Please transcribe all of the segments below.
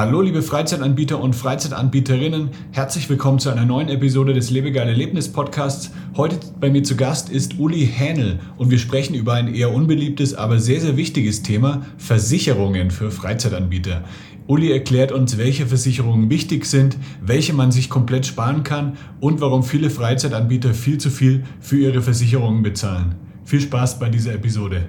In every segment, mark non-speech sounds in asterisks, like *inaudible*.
Hallo liebe Freizeitanbieter und Freizeitanbieterinnen, herzlich willkommen zu einer neuen Episode des Lebegeil Erlebnis Podcasts. Heute bei mir zu Gast ist Uli Hähnel und wir sprechen über ein eher unbeliebtes, aber sehr, sehr wichtiges Thema, Versicherungen für Freizeitanbieter. Uli erklärt uns, welche Versicherungen wichtig sind, welche man sich komplett sparen kann und warum viele Freizeitanbieter viel zu viel für ihre Versicherungen bezahlen. Viel Spaß bei dieser Episode.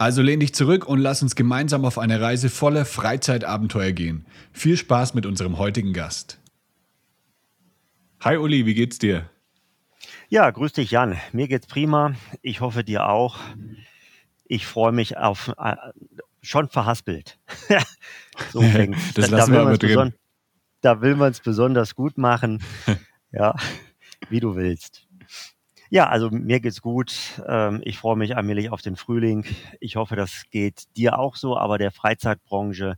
Also lehn dich zurück und lass uns gemeinsam auf eine Reise voller Freizeitabenteuer gehen. Viel Spaß mit unserem heutigen Gast. Hi Uli, wie geht's dir? Ja, grüß dich Jan. Mir geht's prima. Ich hoffe dir auch. Ich freue mich auf äh, schon verhaspelt. *laughs* so *laughs* fängt. das da, lassen da wir aber drin. Da will man es besonders gut machen. *laughs* ja, wie du willst. Ja, also mir geht's gut. Ähm, ich freue mich allmählich auf den Frühling. Ich hoffe, das geht dir auch so, aber der Freizeitbranche,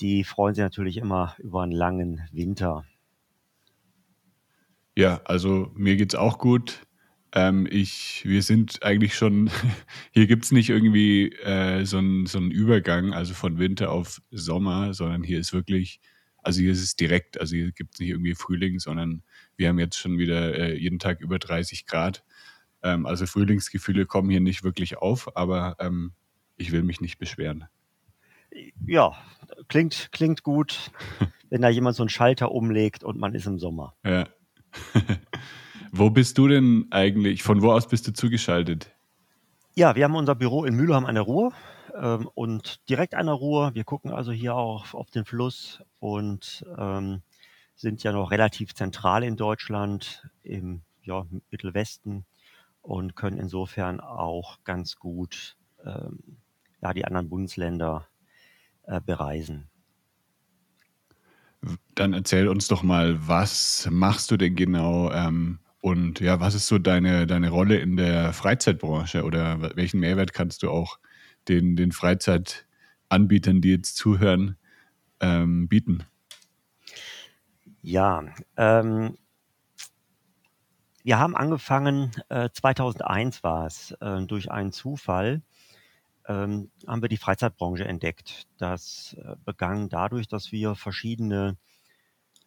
die freuen sich natürlich immer über einen langen Winter. Ja, also mir geht's auch gut. Ähm, ich, wir sind eigentlich schon, *laughs* hier gibt's nicht irgendwie äh, so einen so Übergang, also von Winter auf Sommer, sondern hier ist wirklich, also hier ist es direkt, also hier gibt's nicht irgendwie Frühling, sondern wir haben jetzt schon wieder äh, jeden Tag über 30 Grad. Ähm, also Frühlingsgefühle kommen hier nicht wirklich auf, aber ähm, ich will mich nicht beschweren. Ja, klingt, klingt gut, *laughs* wenn da jemand so einen Schalter umlegt und man ist im Sommer. Ja. *laughs* wo bist du denn eigentlich? Von wo aus bist du zugeschaltet? Ja, wir haben unser Büro in Mülheim an der Ruhr ähm, und direkt an der Ruhr. Wir gucken also hier auch auf den Fluss und ähm, sind ja noch relativ zentral in Deutschland, im ja, Mittelwesten und können insofern auch ganz gut ähm, ja, die anderen Bundesländer äh, bereisen. Dann erzähl uns doch mal, was machst du denn genau ähm, und ja, was ist so deine, deine Rolle in der Freizeitbranche oder welchen Mehrwert kannst du auch den, den Freizeitanbietern, die jetzt zuhören, ähm, bieten? Ja, ähm, wir haben angefangen, äh, 2001 war es, äh, durch einen Zufall ähm, haben wir die Freizeitbranche entdeckt. Das äh, begann dadurch, dass wir verschiedene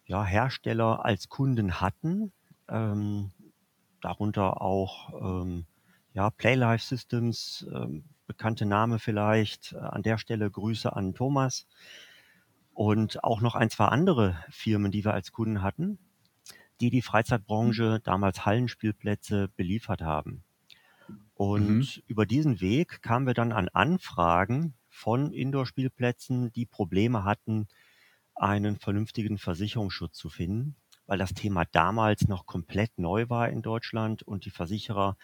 ja, Hersteller als Kunden hatten, ähm, darunter auch ähm, ja, Playlife Systems, ähm, bekannte Name vielleicht. Äh, an der Stelle Grüße an Thomas und auch noch ein, zwei andere Firmen, die wir als Kunden hatten, die die Freizeitbranche, mhm. damals Hallenspielplätze, beliefert haben. Und mhm. über diesen Weg kamen wir dann an Anfragen von Indoor-Spielplätzen, die Probleme hatten, einen vernünftigen Versicherungsschutz zu finden, weil das Thema damals noch komplett neu war in Deutschland und die Versicherer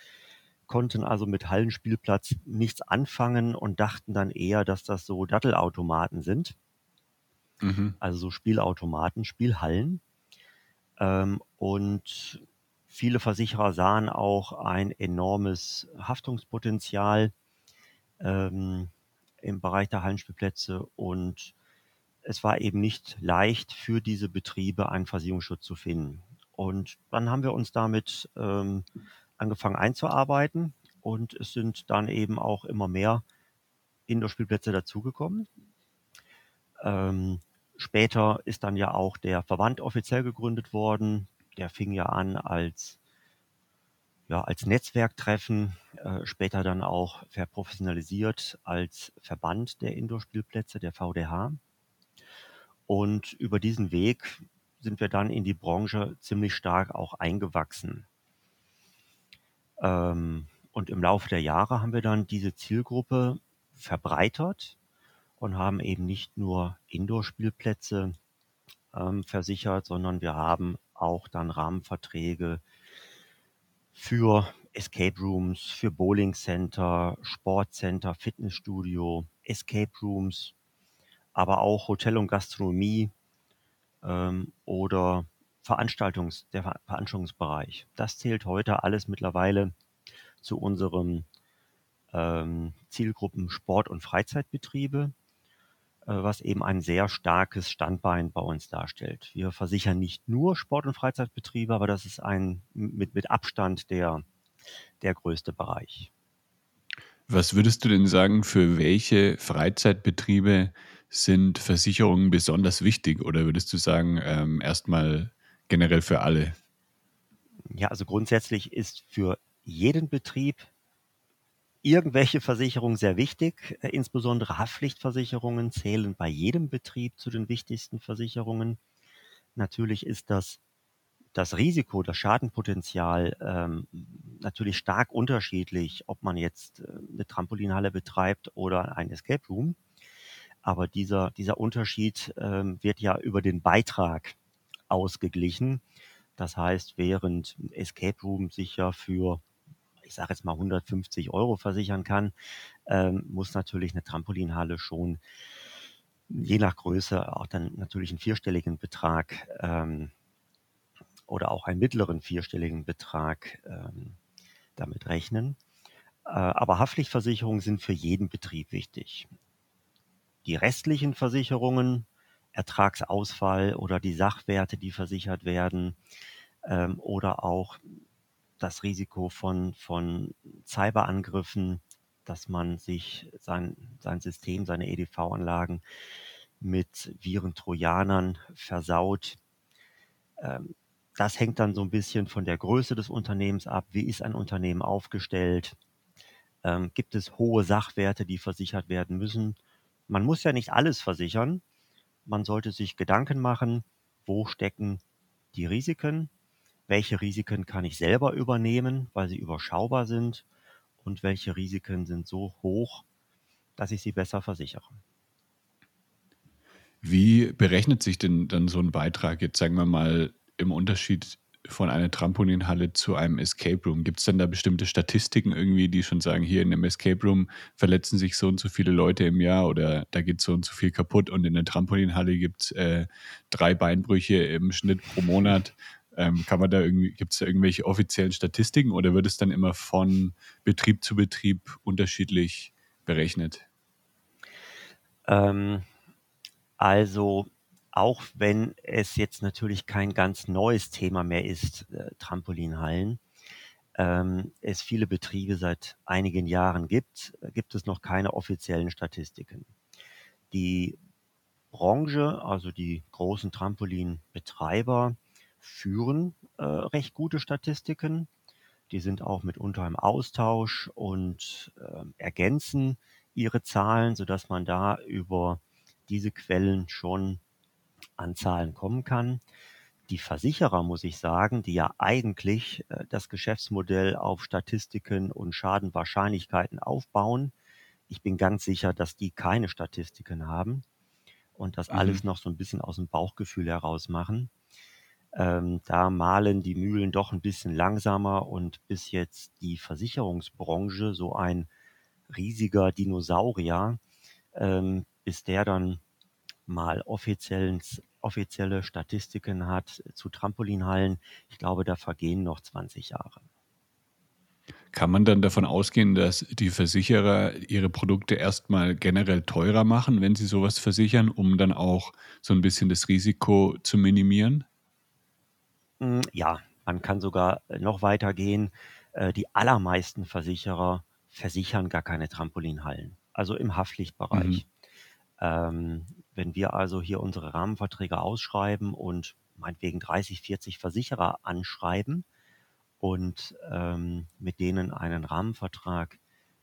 konnten also mit Hallenspielplatz nichts anfangen und dachten dann eher, dass das so Dattelautomaten sind. Mhm. Also so Spielautomaten, Spielhallen. Ähm, und viele Versicherer sahen auch ein enormes Haftungspotenzial ähm, im Bereich der Hallenspielplätze und es war eben nicht leicht für diese Betriebe einen Versicherungsschutz zu finden. Und dann haben wir uns damit ähm, angefangen einzuarbeiten und es sind dann eben auch immer mehr Indoor-Spielplätze dazugekommen. Ähm, später ist dann ja auch der Verband offiziell gegründet worden. der fing ja an als ja, als Netzwerktreffen, äh, später dann auch verprofessionalisiert als Verband der Indoor-Spielplätze, der VDH. Und über diesen Weg sind wir dann in die Branche ziemlich stark auch eingewachsen. Ähm, und im Laufe der Jahre haben wir dann diese Zielgruppe verbreitert und haben eben nicht nur Indoor-Spielplätze ähm, versichert, sondern wir haben auch dann Rahmenverträge für Escape Rooms, für Bowling Center, Sportcenter, Fitnessstudio, Escape Rooms, aber auch Hotel und Gastronomie ähm, oder Veranstaltungs, der Veranstaltungsbereich. Das zählt heute alles mittlerweile zu unserem ähm, Zielgruppen Sport- und Freizeitbetriebe, was eben ein sehr starkes Standbein bei uns darstellt. Wir versichern nicht nur Sport- und Freizeitbetriebe, aber das ist ein mit, mit Abstand der, der größte Bereich. Was würdest du denn sagen, für welche Freizeitbetriebe sind Versicherungen besonders wichtig? Oder würdest du sagen, ähm, erstmal generell für alle? Ja, also grundsätzlich ist für jeden Betrieb irgendwelche Versicherungen sehr wichtig. Äh, insbesondere Haftpflichtversicherungen zählen bei jedem Betrieb zu den wichtigsten Versicherungen. Natürlich ist das das Risiko, das Schadenpotenzial ähm, natürlich stark unterschiedlich, ob man jetzt äh, eine Trampolinhalle betreibt oder ein Escape Room. Aber dieser, dieser Unterschied ähm, wird ja über den Beitrag ausgeglichen. Das heißt, während Escape Room sich ja für ich sage jetzt mal 150 Euro versichern kann, ähm, muss natürlich eine Trampolinhalle schon je nach Größe auch dann natürlich einen vierstelligen Betrag ähm, oder auch einen mittleren vierstelligen Betrag ähm, damit rechnen. Äh, aber Haftpflichtversicherungen sind für jeden Betrieb wichtig. Die restlichen Versicherungen, Ertragsausfall oder die Sachwerte, die versichert werden, ähm, oder auch das Risiko von, von Cyberangriffen, dass man sich sein, sein System, seine EDV-Anlagen mit Viren, Trojanern versaut. Ähm, das hängt dann so ein bisschen von der Größe des Unternehmens ab. Wie ist ein Unternehmen aufgestellt? Ähm, gibt es hohe Sachwerte, die versichert werden müssen? Man muss ja nicht alles versichern. Man sollte sich Gedanken machen, wo stecken die Risiken welche Risiken kann ich selber übernehmen, weil sie überschaubar sind und welche Risiken sind so hoch, dass ich sie besser versichere. Wie berechnet sich denn dann so ein Beitrag jetzt, sagen wir mal, im Unterschied von einer Trampolinhalle zu einem Escape Room? Gibt es denn da bestimmte Statistiken irgendwie, die schon sagen, hier in einem Escape Room verletzen sich so und so viele Leute im Jahr oder da geht so und so viel kaputt und in der Trampolinhalle gibt es äh, drei Beinbrüche im Schnitt pro Monat? Ähm, kann man da irgendwie, gibt es da irgendwelche offiziellen Statistiken oder wird es dann immer von Betrieb zu Betrieb unterschiedlich berechnet? Ähm, also auch wenn es jetzt natürlich kein ganz neues Thema mehr ist, äh, Trampolinhallen, ähm, es viele Betriebe seit einigen Jahren gibt, gibt es noch keine offiziellen Statistiken. Die Branche, also die großen Trampolinbetreiber, führen äh, recht gute Statistiken. Die sind auch mitunter im Austausch und äh, ergänzen ihre Zahlen, sodass man da über diese Quellen schon an Zahlen kommen kann. Die Versicherer, muss ich sagen, die ja eigentlich äh, das Geschäftsmodell auf Statistiken und Schadenwahrscheinlichkeiten aufbauen, ich bin ganz sicher, dass die keine Statistiken haben und das mhm. alles noch so ein bisschen aus dem Bauchgefühl heraus machen. Ähm, da malen die Mühlen doch ein bisschen langsamer und bis jetzt die Versicherungsbranche so ein riesiger Dinosaurier, ähm, bis der dann mal offizielle Statistiken hat zu Trampolinhallen, ich glaube, da vergehen noch 20 Jahre. Kann man dann davon ausgehen, dass die Versicherer ihre Produkte erstmal generell teurer machen, wenn sie sowas versichern, um dann auch so ein bisschen das Risiko zu minimieren? Hm, ja, man kann sogar äh, noch weiter gehen. Äh, die allermeisten Versicherer versichern gar keine Trampolinhallen, also im Haftpflichtbereich. Mhm. Ähm, wenn wir also hier unsere Rahmenverträge ausschreiben und meinetwegen 30, 40 Versicherer anschreiben und ähm, mit denen einen Rahmenvertrag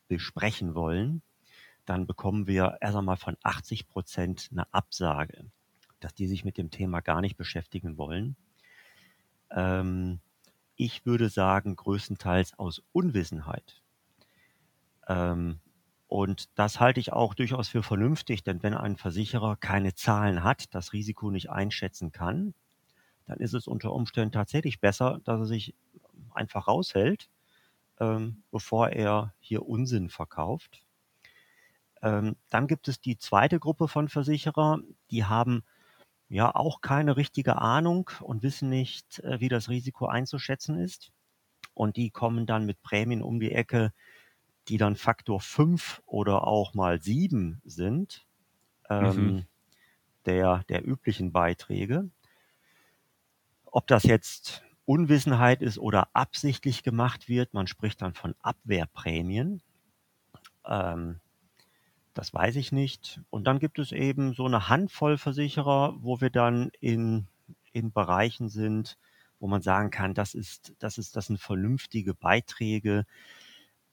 besprechen wollen, dann bekommen wir erst einmal von 80 Prozent eine Absage, dass die sich mit dem Thema gar nicht beschäftigen wollen. Ähm, ich würde sagen, größtenteils aus Unwissenheit. Ähm, und das halte ich auch durchaus für vernünftig, denn wenn ein Versicherer keine Zahlen hat, das Risiko nicht einschätzen kann, dann ist es unter Umständen tatsächlich besser, dass er sich einfach raushält, ähm, bevor er hier Unsinn verkauft. Ähm, dann gibt es die zweite Gruppe von Versicherer, die haben ja auch keine richtige Ahnung und wissen nicht, äh, wie das Risiko einzuschätzen ist. Und die kommen dann mit Prämien um die Ecke, die dann Faktor 5 oder auch mal 7 sind, ähm, mhm. der, der üblichen Beiträge. Ob das jetzt Unwissenheit ist oder absichtlich gemacht wird, man spricht dann von Abwehrprämien. Ähm, das weiß ich nicht. Und dann gibt es eben so eine Handvoll Versicherer, wo wir dann in, in Bereichen sind, wo man sagen kann, das ist, das ist, das sind vernünftige Beiträge,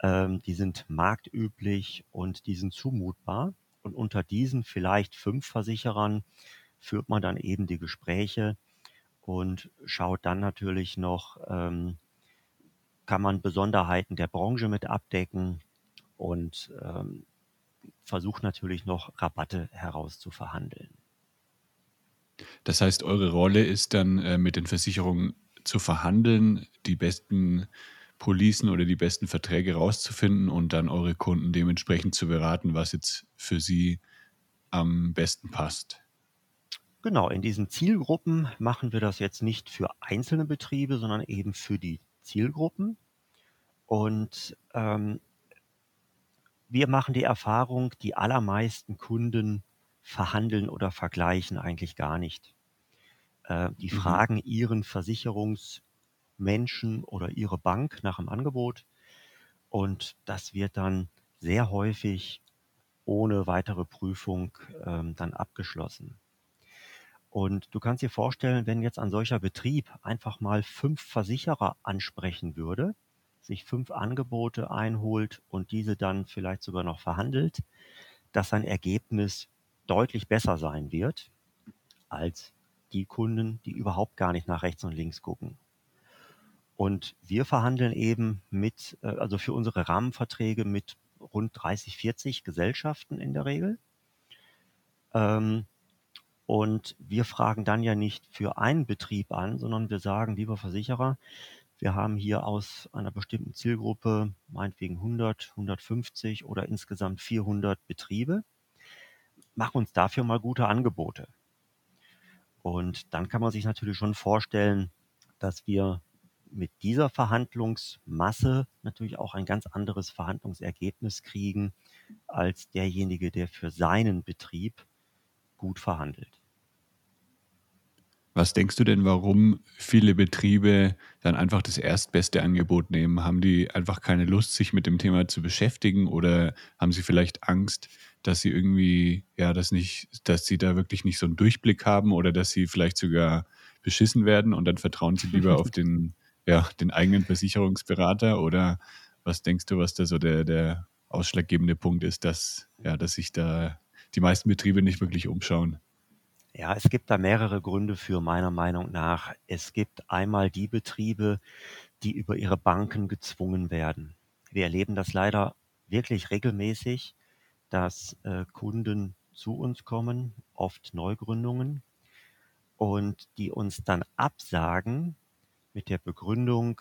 ähm, die sind marktüblich und die sind zumutbar. Und unter diesen vielleicht fünf Versicherern führt man dann eben die Gespräche und schaut dann natürlich noch, ähm, kann man Besonderheiten der Branche mit abdecken und ähm, versucht natürlich noch Rabatte herauszuverhandeln. Das heißt, eure Rolle ist dann äh, mit den Versicherungen zu verhandeln, die besten Policen oder die besten Verträge rauszufinden und dann eure Kunden dementsprechend zu beraten, was jetzt für sie am besten passt. Genau, in diesen Zielgruppen machen wir das jetzt nicht für einzelne Betriebe, sondern eben für die Zielgruppen. Und ähm, wir machen die Erfahrung, die allermeisten Kunden verhandeln oder vergleichen eigentlich gar nicht. Äh, die mhm. fragen ihren Versicherungs- Menschen oder ihre Bank nach dem Angebot. Und das wird dann sehr häufig ohne weitere Prüfung ähm, dann abgeschlossen. Und du kannst dir vorstellen, wenn jetzt ein solcher Betrieb einfach mal fünf Versicherer ansprechen würde, sich fünf Angebote einholt und diese dann vielleicht sogar noch verhandelt, dass sein Ergebnis deutlich besser sein wird als die Kunden, die überhaupt gar nicht nach rechts und links gucken. Und wir verhandeln eben mit, äh, also für unsere Rahmenverträge mit rund 30, 40 Gesellschaften in der Regel. Ähm, und wir fragen dann ja nicht für einen Betrieb an, sondern wir sagen, lieber Versicherer, wir haben hier aus einer bestimmten Zielgruppe meinetwegen 100, 150 oder insgesamt 400 Betriebe. Mach uns dafür mal gute Angebote. Und dann kann man sich natürlich schon vorstellen, dass wir mit dieser Verhandlungsmasse natürlich auch ein ganz anderes Verhandlungsergebnis kriegen als derjenige, der für seinen Betrieb gut verhandelt. Was denkst du denn, warum viele Betriebe dann einfach das erstbeste Angebot nehmen? Haben die einfach keine Lust, sich mit dem Thema zu beschäftigen oder haben sie vielleicht Angst, dass sie irgendwie, ja, das nicht, dass sie da wirklich nicht so einen Durchblick haben oder dass sie vielleicht sogar beschissen werden und dann vertrauen sie lieber auf *laughs* den ja, den eigenen Versicherungsberater oder was denkst du, was da so der, der ausschlaggebende Punkt ist, dass, ja, dass sich da die meisten Betriebe nicht wirklich umschauen? Ja, es gibt da mehrere Gründe für meiner Meinung nach. Es gibt einmal die Betriebe, die über ihre Banken gezwungen werden. Wir erleben das leider wirklich regelmäßig, dass äh, Kunden zu uns kommen, oft Neugründungen, und die uns dann absagen, mit der Begründung,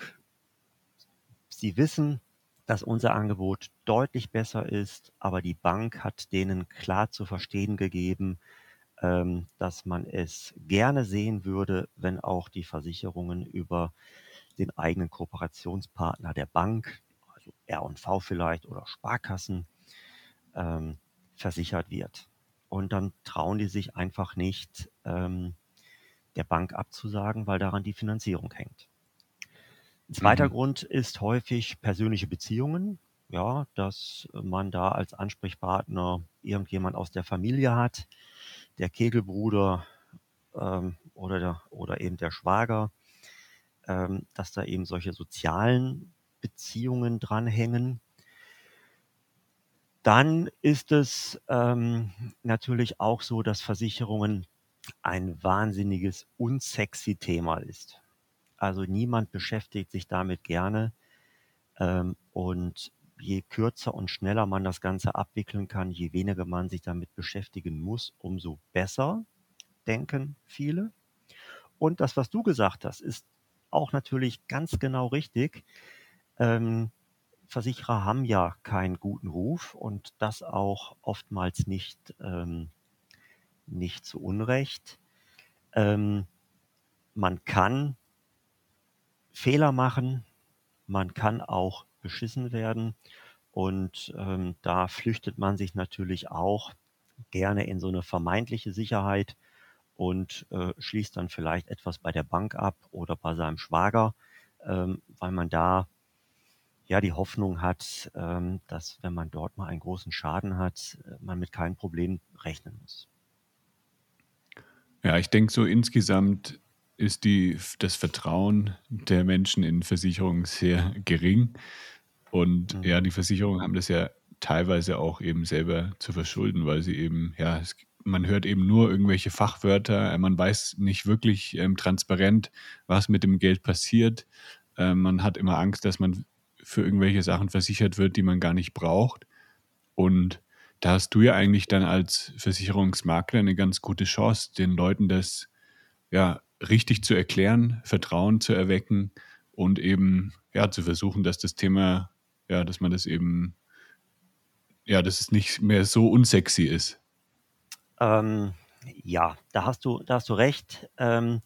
sie wissen, dass unser Angebot deutlich besser ist, aber die Bank hat denen klar zu verstehen gegeben, ähm, dass man es gerne sehen würde, wenn auch die Versicherungen über den eigenen Kooperationspartner der Bank, also R&V vielleicht oder Sparkassen, ähm, versichert wird. Und dann trauen die sich einfach nicht, ähm, der Bank abzusagen, weil daran die Finanzierung hängt. Ein zweiter mhm. Grund ist häufig persönliche Beziehungen. Ja, dass man da als Ansprechpartner irgendjemand aus der Familie hat, der Kegelbruder ähm, oder, der, oder eben der Schwager, ähm, dass da eben solche sozialen Beziehungen dranhängen. Dann ist es ähm, natürlich auch so, dass Versicherungen ein wahnsinniges unsexy Thema ist. Also niemand beschäftigt sich damit gerne. Ähm, und je kürzer und schneller man das Ganze abwickeln kann, je weniger man sich damit beschäftigen muss, umso besser, denken viele. Und das, was du gesagt hast, ist auch natürlich ganz genau richtig. Ähm, Versicherer haben ja keinen guten Ruf und das auch oftmals nicht, ähm, nicht zu Unrecht. Ähm, man kann Fehler machen, man kann auch beschissen werden und ähm, da flüchtet man sich natürlich auch gerne in so eine vermeintliche Sicherheit und äh, schließt dann vielleicht etwas bei der Bank ab oder bei seinem Schwager, ähm, weil man da ja die Hoffnung hat, ähm, dass wenn man dort mal einen großen Schaden hat, äh, man mit keinem Problem rechnen muss. Ja, ich denke so insgesamt ist die, das Vertrauen der Menschen in Versicherungen sehr gering. Und mhm. ja, die Versicherungen haben das ja teilweise auch eben selber zu verschulden, weil sie eben, ja, es, man hört eben nur irgendwelche Fachwörter, man weiß nicht wirklich ähm, transparent, was mit dem Geld passiert. Ähm, man hat immer Angst, dass man für irgendwelche Sachen versichert wird, die man gar nicht braucht. Und da hast du ja eigentlich dann als Versicherungsmakler eine ganz gute Chance, den Leuten das ja richtig zu erklären, Vertrauen zu erwecken und eben ja zu versuchen, dass das Thema, ja, dass man das eben, ja, dass es nicht mehr so unsexy ist. Ähm, ja, da hast du, da hast du recht. Ähm,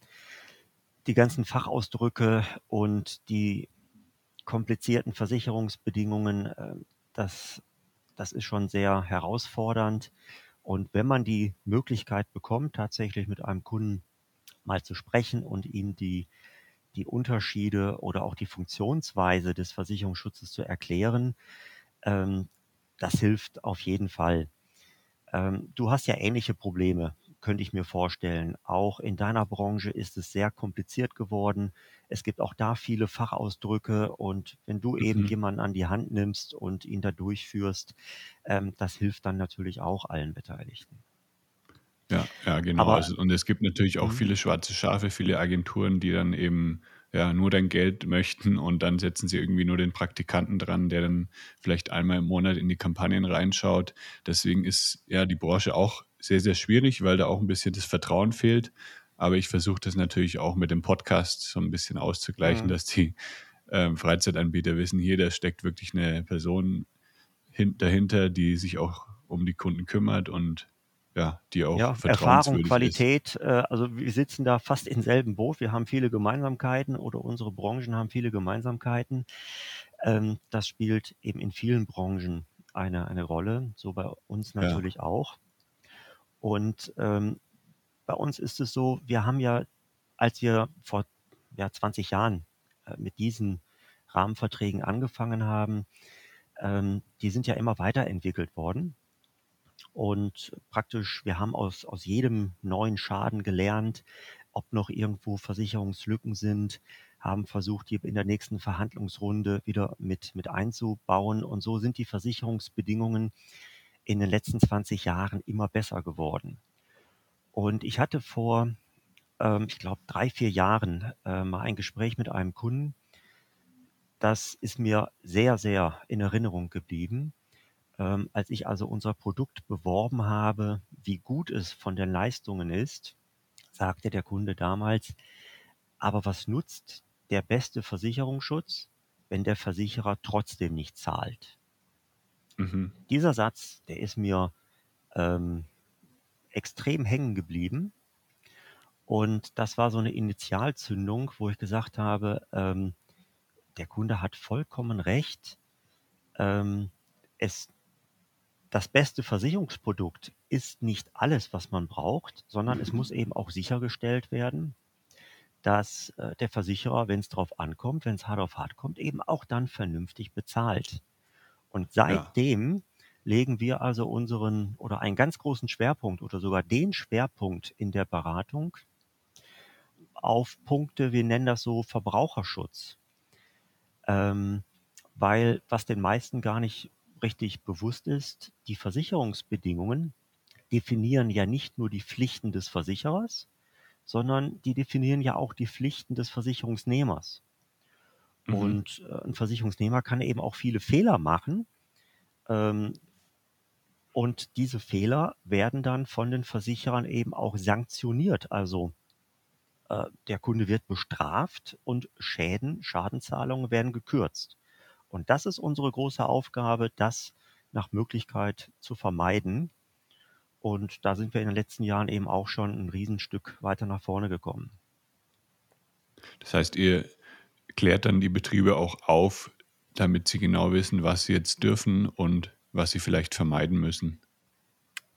die ganzen Fachausdrücke und die komplizierten Versicherungsbedingungen, äh, das, das ist schon sehr herausfordernd. Und wenn man die Möglichkeit bekommt, tatsächlich mit einem Kunden mal zu sprechen und ihm die, die Unterschiede oder auch die Funktionsweise des Versicherungsschutzes zu erklären, ähm, das hilft auf jeden Fall. Ähm, du hast ja ähnliche Probleme könnte ich mir vorstellen. Auch in deiner Branche ist es sehr kompliziert geworden. Es gibt auch da viele Fachausdrücke und wenn du mhm. eben jemanden an die Hand nimmst und ihn da durchführst, ähm, das hilft dann natürlich auch allen Beteiligten. Ja, ja, genau. Aber, also, und es gibt natürlich auch mhm. viele schwarze Schafe, viele Agenturen, die dann eben ja, nur dein Geld möchten und dann setzen sie irgendwie nur den Praktikanten dran, der dann vielleicht einmal im Monat in die Kampagnen reinschaut. Deswegen ist ja die Branche auch sehr, sehr schwierig, weil da auch ein bisschen das Vertrauen fehlt. Aber ich versuche das natürlich auch mit dem Podcast so ein bisschen auszugleichen, mhm. dass die ähm, Freizeitanbieter wissen, hier, da steckt wirklich eine Person hin dahinter, die sich auch um die Kunden kümmert und ja, die auch ja, Erfahrung, Qualität, äh, also wir sitzen da fast im selben Boot. Wir haben viele Gemeinsamkeiten oder unsere Branchen haben viele Gemeinsamkeiten. Ähm, das spielt eben in vielen Branchen eine, eine Rolle, so bei uns natürlich ja. auch. Und ähm, bei uns ist es so, wir haben ja, als wir vor ja, 20 Jahren äh, mit diesen Rahmenverträgen angefangen haben, ähm, die sind ja immer weiterentwickelt worden. Und praktisch, wir haben aus, aus jedem neuen Schaden gelernt, ob noch irgendwo Versicherungslücken sind, haben versucht, die in der nächsten Verhandlungsrunde wieder mit, mit einzubauen. Und so sind die Versicherungsbedingungen in den letzten 20 Jahren immer besser geworden. Und ich hatte vor, ähm, ich glaube, drei, vier Jahren äh, mal ein Gespräch mit einem Kunden. Das ist mir sehr, sehr in Erinnerung geblieben. Ähm, als ich also unser Produkt beworben habe, wie gut es von den Leistungen ist, sagte der Kunde damals, aber was nutzt der beste Versicherungsschutz, wenn der Versicherer trotzdem nicht zahlt? Mhm. Dieser Satz, der ist mir ähm, extrem hängen geblieben. Und das war so eine Initialzündung, wo ich gesagt habe, ähm, der Kunde hat vollkommen recht. Ähm, es, das beste Versicherungsprodukt ist nicht alles, was man braucht, sondern es muss eben auch sichergestellt werden, dass äh, der Versicherer, wenn es darauf ankommt, wenn es hart auf hart kommt, eben auch dann vernünftig bezahlt. Und seitdem ja. legen wir also unseren oder einen ganz großen Schwerpunkt oder sogar den Schwerpunkt in der Beratung auf Punkte, wir nennen das so Verbraucherschutz. Ähm, weil was den meisten gar nicht richtig bewusst ist, die Versicherungsbedingungen definieren ja nicht nur die Pflichten des Versicherers, sondern die definieren ja auch die Pflichten des Versicherungsnehmers. Mhm. Und äh, ein Versicherungsnehmer kann eben auch viele Fehler machen. Ähm, und diese Fehler werden dann von den Versicherern eben auch sanktioniert. Also äh, der Kunde wird bestraft und Schäden, Schadenzahlungen werden gekürzt. Und das ist unsere große Aufgabe, das nach Möglichkeit zu vermeiden. Und da sind wir in den letzten Jahren eben auch schon ein Riesenstück weiter nach vorne gekommen. Das heißt, ihr klärt dann die Betriebe auch auf, damit sie genau wissen, was sie jetzt dürfen und was sie vielleicht vermeiden müssen.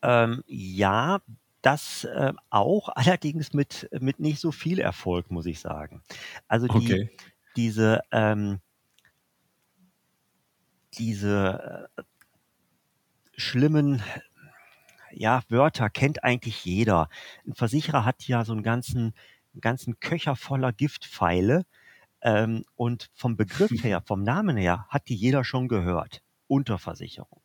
Ähm, ja, das äh, auch, *laughs* allerdings mit, mit nicht so viel Erfolg, muss ich sagen. Also die, okay. diese, ähm, diese äh, schlimmen ja, Wörter kennt eigentlich jeder. Ein Versicherer hat ja so einen ganzen, einen ganzen Köcher voller Giftpfeile. Ähm, und vom Begriff *laughs* her, vom Namen her, hat die jeder schon gehört. Unterversicherung,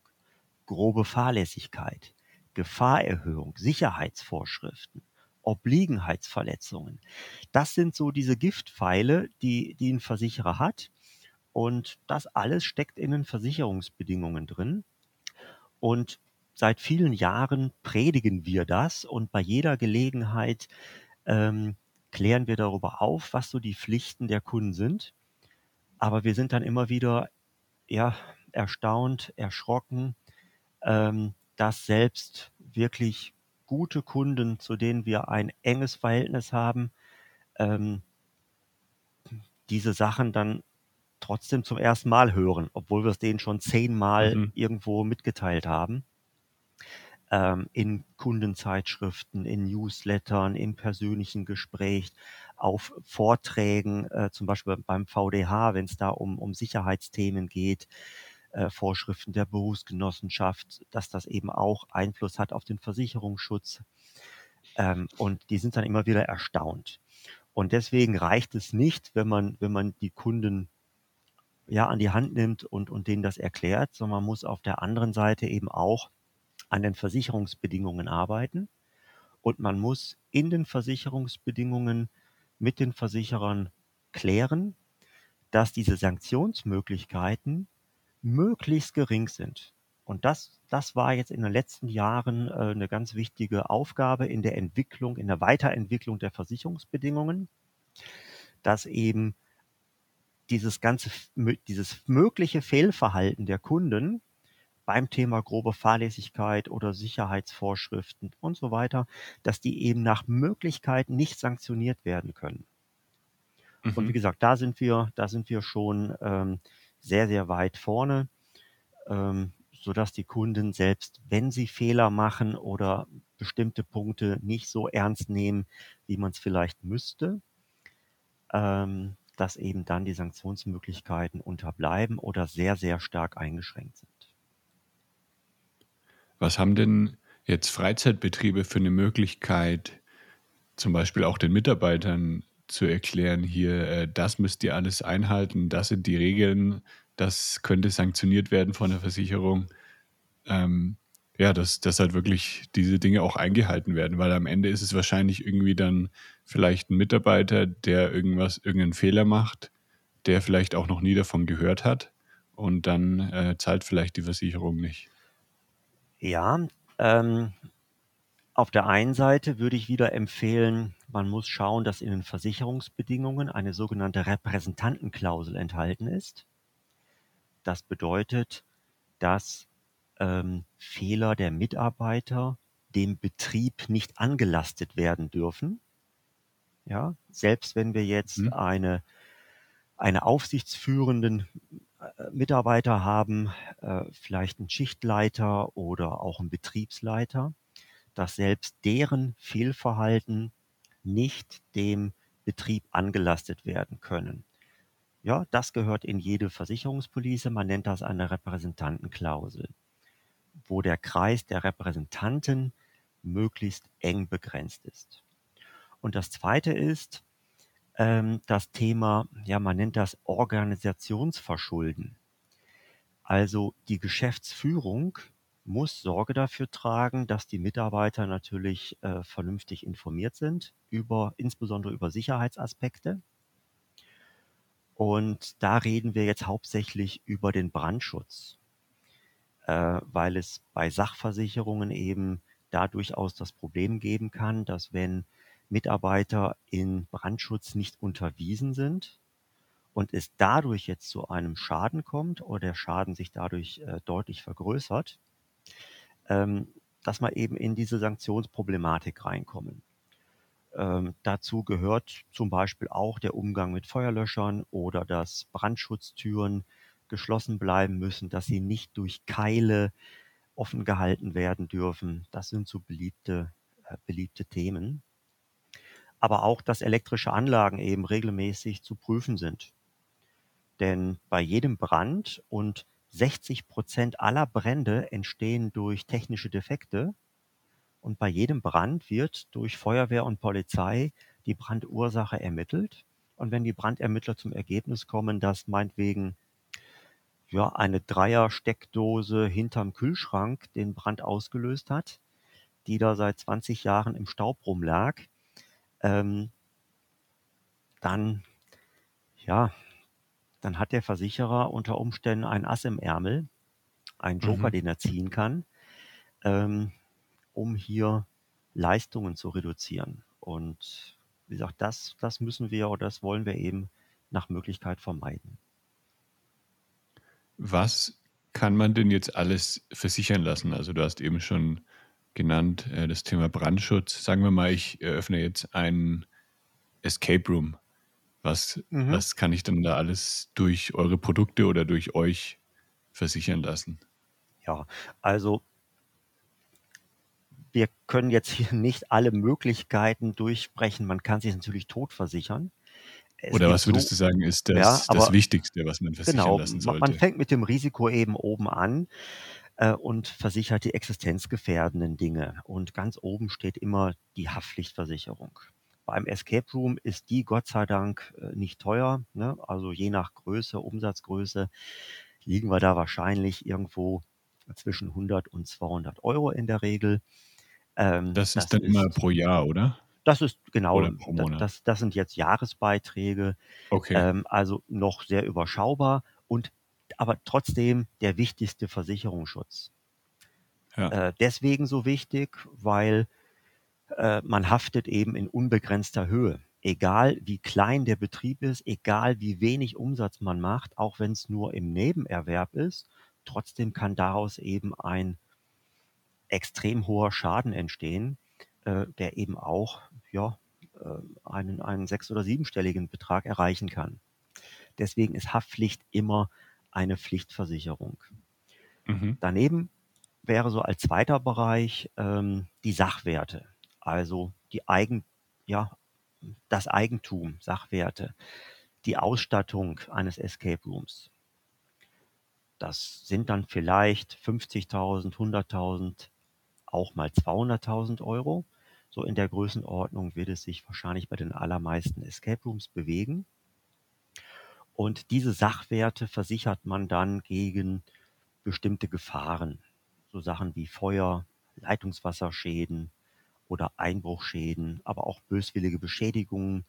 grobe Fahrlässigkeit, Gefahrerhöhung, Sicherheitsvorschriften, Obliegenheitsverletzungen. Das sind so diese Giftpfeile, die, die ein Versicherer hat. Und das alles steckt in den Versicherungsbedingungen drin. Und seit vielen Jahren predigen wir das und bei jeder Gelegenheit ähm, klären wir darüber auf, was so die Pflichten der Kunden sind. Aber wir sind dann immer wieder ja, erstaunt, erschrocken, ähm, dass selbst wirklich gute Kunden, zu denen wir ein enges Verhältnis haben, ähm, diese Sachen dann trotzdem zum ersten Mal hören, obwohl wir es denen schon zehnmal mhm. irgendwo mitgeteilt haben. Ähm, in Kundenzeitschriften, in Newslettern, im persönlichen Gespräch, auf Vorträgen, äh, zum Beispiel beim VDH, wenn es da um, um Sicherheitsthemen geht, äh, Vorschriften der Berufsgenossenschaft, dass das eben auch Einfluss hat auf den Versicherungsschutz. Ähm, und die sind dann immer wieder erstaunt. Und deswegen reicht es nicht, wenn man, wenn man die Kunden ja an die Hand nimmt und, und denen das erklärt, sondern man muss auf der anderen Seite eben auch an den Versicherungsbedingungen arbeiten und man muss in den Versicherungsbedingungen mit den Versicherern klären, dass diese Sanktionsmöglichkeiten möglichst gering sind. Und das, das war jetzt in den letzten Jahren äh, eine ganz wichtige Aufgabe in der Entwicklung, in der Weiterentwicklung der Versicherungsbedingungen, dass eben dieses ganze, dieses mögliche Fehlverhalten der Kunden beim Thema grobe Fahrlässigkeit oder Sicherheitsvorschriften und so weiter, dass die eben nach Möglichkeit nicht sanktioniert werden können. Mhm. Und wie mhm. gesagt, da sind wir, da sind wir schon ähm, sehr, sehr weit vorne, ähm, sodass die Kunden selbst, wenn sie Fehler machen oder bestimmte Punkte nicht so ernst nehmen, wie man es vielleicht müsste, ähm, dass eben dann die Sanktionsmöglichkeiten unterbleiben oder sehr, sehr stark eingeschränkt sind. Was haben denn jetzt Freizeitbetriebe für eine Möglichkeit, zum Beispiel auch den Mitarbeitern zu erklären, hier, äh, das müsst ihr alles einhalten, das sind die Regeln, das könnte sanktioniert werden von der Versicherung. Ähm, ja, dass, dass halt wirklich diese Dinge auch eingehalten werden, weil am Ende ist es wahrscheinlich irgendwie dann vielleicht ein Mitarbeiter, der irgendwas, irgendeinen Fehler macht, der vielleicht auch noch nie davon gehört hat und dann äh, zahlt vielleicht die Versicherung nicht. Ja, ähm, auf der einen Seite würde ich wieder empfehlen, man muss schauen, dass in den Versicherungsbedingungen eine sogenannte Repräsentantenklausel enthalten ist. Das bedeutet, dass ähm, Fehler der Mitarbeiter dem Betrieb nicht angelastet werden dürfen. Ja, selbst wenn wir jetzt mhm. eine, eine aufsichtsführenden äh, Mitarbeiter haben, äh, vielleicht einen Schichtleiter oder auch einen Betriebsleiter, dass selbst deren Fehlverhalten nicht dem Betrieb angelastet werden können. Ja, das gehört in jede Versicherungspolice. Man nennt das eine Repräsentantenklausel, wo der Kreis der Repräsentanten möglichst eng begrenzt ist. Und das Zweite ist, ähm, das Thema, ja, man nennt das Organisationsverschulden. Also die Geschäftsführung muss Sorge dafür tragen, dass die Mitarbeiter natürlich äh, vernünftig informiert sind über insbesondere über Sicherheitsaspekte. Und da reden wir jetzt hauptsächlich über den Brandschutz, weil es bei Sachversicherungen eben da durchaus das Problem geben kann, dass wenn Mitarbeiter in Brandschutz nicht unterwiesen sind und es dadurch jetzt zu einem Schaden kommt oder der Schaden sich dadurch äh, deutlich vergrößert, ähm, dass wir eben in diese Sanktionsproblematik reinkommen. Ähm, dazu gehört zum Beispiel auch der Umgang mit Feuerlöschern oder dass Brandschutztüren geschlossen bleiben müssen, dass sie nicht durch Keile offen gehalten werden dürfen. Das sind so beliebte, äh, beliebte Themen. Aber auch, dass elektrische Anlagen eben regelmäßig zu prüfen sind. Denn bei jedem Brand und 60 Prozent aller Brände entstehen durch technische Defekte und bei jedem Brand wird durch Feuerwehr und Polizei die Brandursache ermittelt. Und wenn die Brandermittler zum Ergebnis kommen, dass meinetwegen ja, eine Dreier-Steckdose hinterm Kühlschrank den Brand ausgelöst hat, die da seit 20 Jahren im Staub rumlag, ähm, dann, ja, dann hat der Versicherer unter Umständen ein Ass im Ärmel, einen Joker, mhm. den er ziehen kann, ähm, um hier Leistungen zu reduzieren. Und wie gesagt, das, das müssen wir oder das wollen wir eben nach Möglichkeit vermeiden. Was kann man denn jetzt alles versichern lassen? Also du hast eben schon genannt äh, das Thema Brandschutz. Sagen wir mal, ich eröffne jetzt einen Escape Room. Was, mhm. was kann ich denn da alles durch eure Produkte oder durch euch versichern lassen? Ja, also wir können jetzt hier nicht alle Möglichkeiten durchsprechen. Man kann sich natürlich tot versichern. Es Oder was würdest so, du sagen, ist das, ja, aber, das Wichtigste, was man versichern genau, lassen sollte? Man fängt mit dem Risiko eben oben an äh, und versichert die existenzgefährdenden Dinge. Und ganz oben steht immer die Haftpflichtversicherung. Beim Escape Room ist die Gott sei Dank äh, nicht teuer. Ne? Also je nach Größe, Umsatzgröße liegen wir da wahrscheinlich irgendwo zwischen 100 und 200 Euro in der Regel. Ähm, das ist das dann ist, immer pro Jahr, oder? Das ist genau, das, das, sind jetzt Jahresbeiträge, okay. ähm, also noch sehr überschaubar und aber trotzdem der wichtigste Versicherungsschutz. Ja. Äh, deswegen so wichtig, weil äh, man haftet eben in unbegrenzter Höhe. Egal wie klein der Betrieb ist, egal wie wenig Umsatz man macht, auch wenn es nur im Nebenerwerb ist, trotzdem kann daraus eben ein extrem hoher Schaden entstehen äh, der eben auch ja, äh, einen, einen sechs- oder siebenstelligen Betrag erreichen kann. Deswegen ist Haftpflicht immer eine Pflichtversicherung. Mhm. Daneben wäre so als zweiter Bereich ähm, die Sachwerte, also die Eigen, ja, das Eigentum, Sachwerte, die Ausstattung eines Escape Rooms. Das sind dann vielleicht 50.000, 100.000, auch mal 200.000 Euro. So in der Größenordnung wird es sich wahrscheinlich bei den allermeisten Escape Rooms bewegen. Und diese Sachwerte versichert man dann gegen bestimmte Gefahren. So Sachen wie Feuer, Leitungswasserschäden oder Einbruchschäden, aber auch böswillige Beschädigungen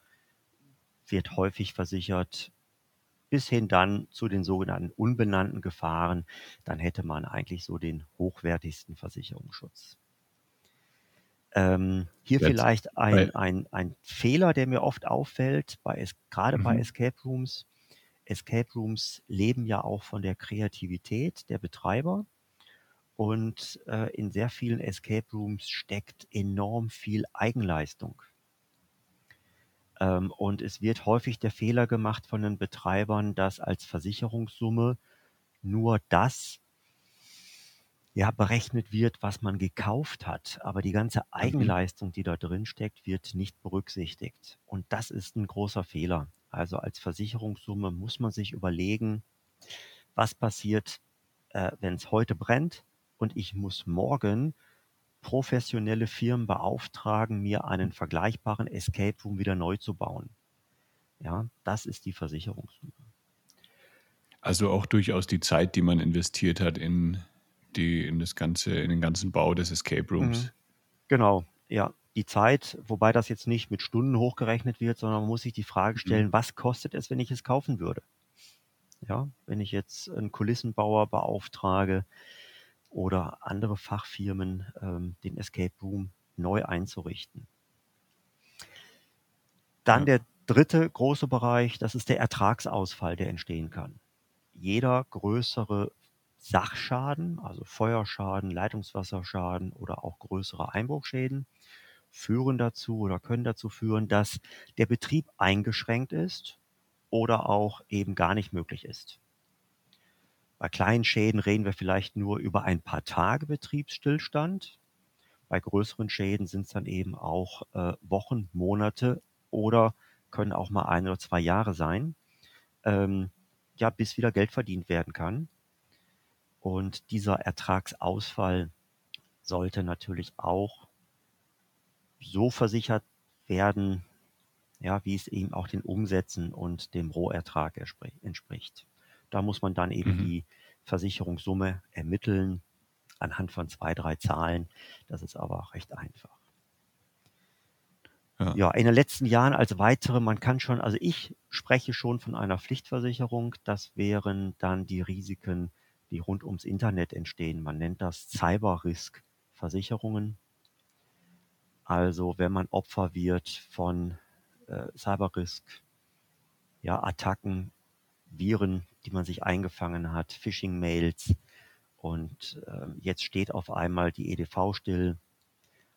wird häufig versichert, bis hin dann zu den sogenannten unbenannten Gefahren. Dann hätte man eigentlich so den hochwertigsten Versicherungsschutz. Ähm, hier Jetzt, vielleicht ein, ein, ein Fehler, der mir oft auffällt, bei, gerade mhm. bei Escape Rooms. Escape Rooms leben ja auch von der Kreativität der Betreiber. Und äh, in sehr vielen Escape Rooms steckt enorm viel Eigenleistung. Ähm, und es wird häufig der Fehler gemacht von den Betreibern, dass als Versicherungssumme nur das ja, berechnet wird, was man gekauft hat. Aber die ganze mhm. Eigenleistung, die da drin steckt, wird nicht berücksichtigt. Und das ist ein großer Fehler. Also als Versicherungssumme muss man sich überlegen, was passiert, äh, wenn es heute brennt und ich muss morgen professionelle Firmen beauftragen, mir einen vergleichbaren Escape Room wieder neu zu bauen. Ja, das ist die Versicherungssumme. Also auch durchaus die Zeit, die man investiert hat in die, in das ganze, in den ganzen Bau des Escape Rooms. Mhm. Genau, ja. Die Zeit, wobei das jetzt nicht mit Stunden hochgerechnet wird, sondern man muss sich die Frage mhm. stellen, mhm. was kostet es, wenn ich es kaufen würde? Ja, wenn ich jetzt einen Kulissenbauer beauftrage oder andere Fachfirmen, ähm, den Escape Room neu einzurichten. Dann ja. der dritte große Bereich, das ist der Ertragsausfall, der entstehen kann. Jeder größere Sachschaden, also Feuerschaden, Leitungswasserschaden oder auch größere Einbruchschäden, führen dazu oder können dazu führen, dass der Betrieb eingeschränkt ist oder auch eben gar nicht möglich ist. Bei kleinen Schäden reden wir vielleicht nur über ein paar Tage Betriebsstillstand. Bei größeren Schäden sind es dann eben auch äh, Wochen, Monate oder können auch mal ein oder zwei Jahre sein, ähm, ja, bis wieder Geld verdient werden kann. Und dieser Ertragsausfall sollte natürlich auch so versichert werden, ja, wie es eben auch den Umsätzen und dem Rohertrag entspricht. Da muss man dann eben mhm. die Versicherungssumme ermitteln anhand von zwei, drei Zahlen. Das ist aber recht einfach. Ja. ja, in den letzten Jahren als weitere, man kann schon, also ich spreche schon von einer Pflichtversicherung. Das wären dann die Risiken, die rund ums Internet entstehen. Man nennt das Cyber-Risk-Versicherungen. Also wenn man Opfer wird von äh, Cyber-Risk, ja, Attacken, Viren, die man sich eingefangen hat, Phishing-Mails und äh, jetzt steht auf einmal die EDV still,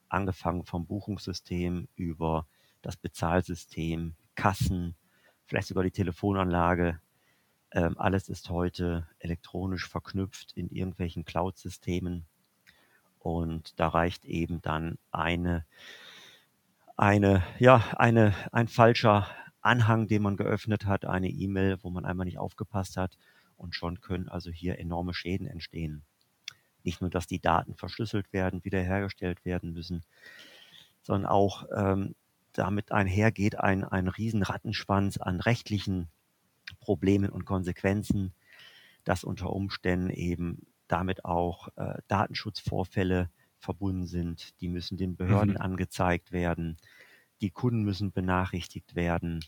angefangen vom Buchungssystem über das Bezahlsystem, Kassen, vielleicht sogar die Telefonanlage. Ähm, alles ist heute elektronisch verknüpft in irgendwelchen Cloud-Systemen. Und da reicht eben dann eine, eine, ja, eine, ein falscher Anhang, den man geöffnet hat, eine E-Mail, wo man einmal nicht aufgepasst hat. Und schon können also hier enorme Schäden entstehen. Nicht nur, dass die Daten verschlüsselt werden, wiederhergestellt werden müssen, sondern auch ähm, damit einhergeht ein, ein Riesenrattenschwanz an rechtlichen Problemen und Konsequenzen, dass unter Umständen eben damit auch äh, Datenschutzvorfälle verbunden sind. Die müssen den Behörden mhm. angezeigt werden. Die Kunden müssen benachrichtigt werden.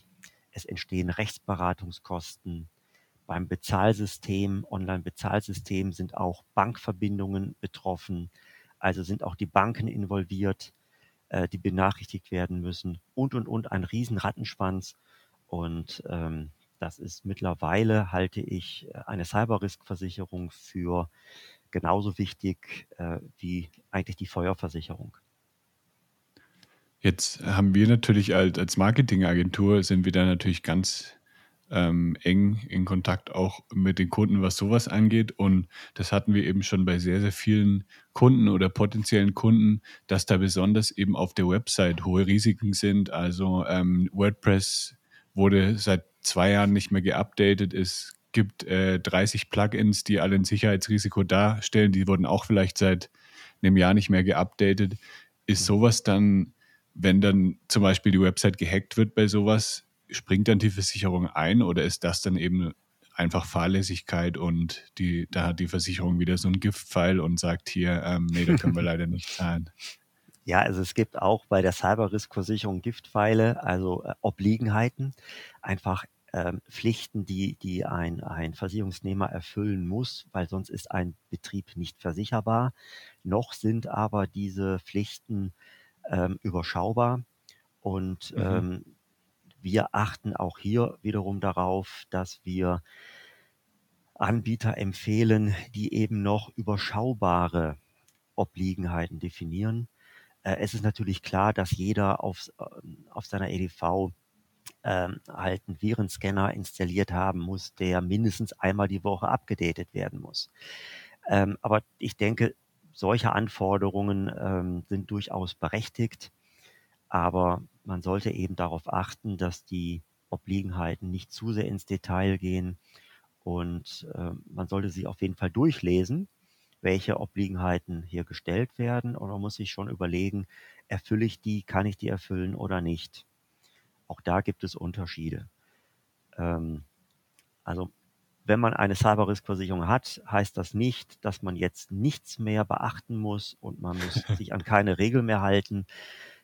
Es entstehen Rechtsberatungskosten. Beim Bezahlsystem, Online-Bezahlsystem sind auch Bankverbindungen betroffen. Also sind auch die Banken involviert, äh, die benachrichtigt werden müssen und, und, und. Ein Riesenrattenschwanz. Und ähm, das ist mittlerweile, halte ich, äh, eine Cyber-Risk-Versicherung für genauso wichtig äh, wie eigentlich die Feuerversicherung. Jetzt haben wir natürlich als, als Marketingagentur sind wir da natürlich ganz ähm, eng in Kontakt auch mit den Kunden, was sowas angeht. Und das hatten wir eben schon bei sehr, sehr vielen Kunden oder potenziellen Kunden, dass da besonders eben auf der Website hohe Risiken sind. Also ähm, WordPress wurde seit zwei Jahren nicht mehr geupdatet. Es gibt äh, 30 Plugins, die alle ein Sicherheitsrisiko darstellen. Die wurden auch vielleicht seit einem Jahr nicht mehr geupdatet. Ist sowas dann, wenn dann zum Beispiel die Website gehackt wird bei sowas, springt dann die Versicherung ein oder ist das dann eben einfach Fahrlässigkeit und die, da hat die Versicherung wieder so einen Giftpfeil und sagt hier, ähm, nee, da können wir *laughs* leider nicht zahlen. Ja, also es gibt auch bei der Cyber-Risk-Versicherung Giftpfeile, also äh, Obliegenheiten, einfach ähm, Pflichten, die, die ein, ein Versicherungsnehmer erfüllen muss, weil sonst ist ein Betrieb nicht versicherbar. Noch sind aber diese Pflichten ähm, überschaubar und mhm. ähm, wir achten auch hier wiederum darauf, dass wir Anbieter empfehlen, die eben noch überschaubare Obliegenheiten definieren. Äh, es ist natürlich klar, dass jeder auf, äh, auf seiner EDV ähm, einen Virenscanner installiert haben muss, der mindestens einmal die Woche abgedatet werden muss. Ähm, aber ich denke, solche Anforderungen ähm, sind durchaus berechtigt. Aber man sollte eben darauf achten, dass die Obliegenheiten nicht zu sehr ins Detail gehen und äh, man sollte sie auf jeden Fall durchlesen, welche Obliegenheiten hier gestellt werden und man muss sich schon überlegen, erfülle ich die, kann ich die erfüllen oder nicht. Auch da gibt es Unterschiede. Ähm, also wenn man eine Cyber-Risk-Versicherung hat, heißt das nicht, dass man jetzt nichts mehr beachten muss und man muss *laughs* sich an keine Regel mehr halten,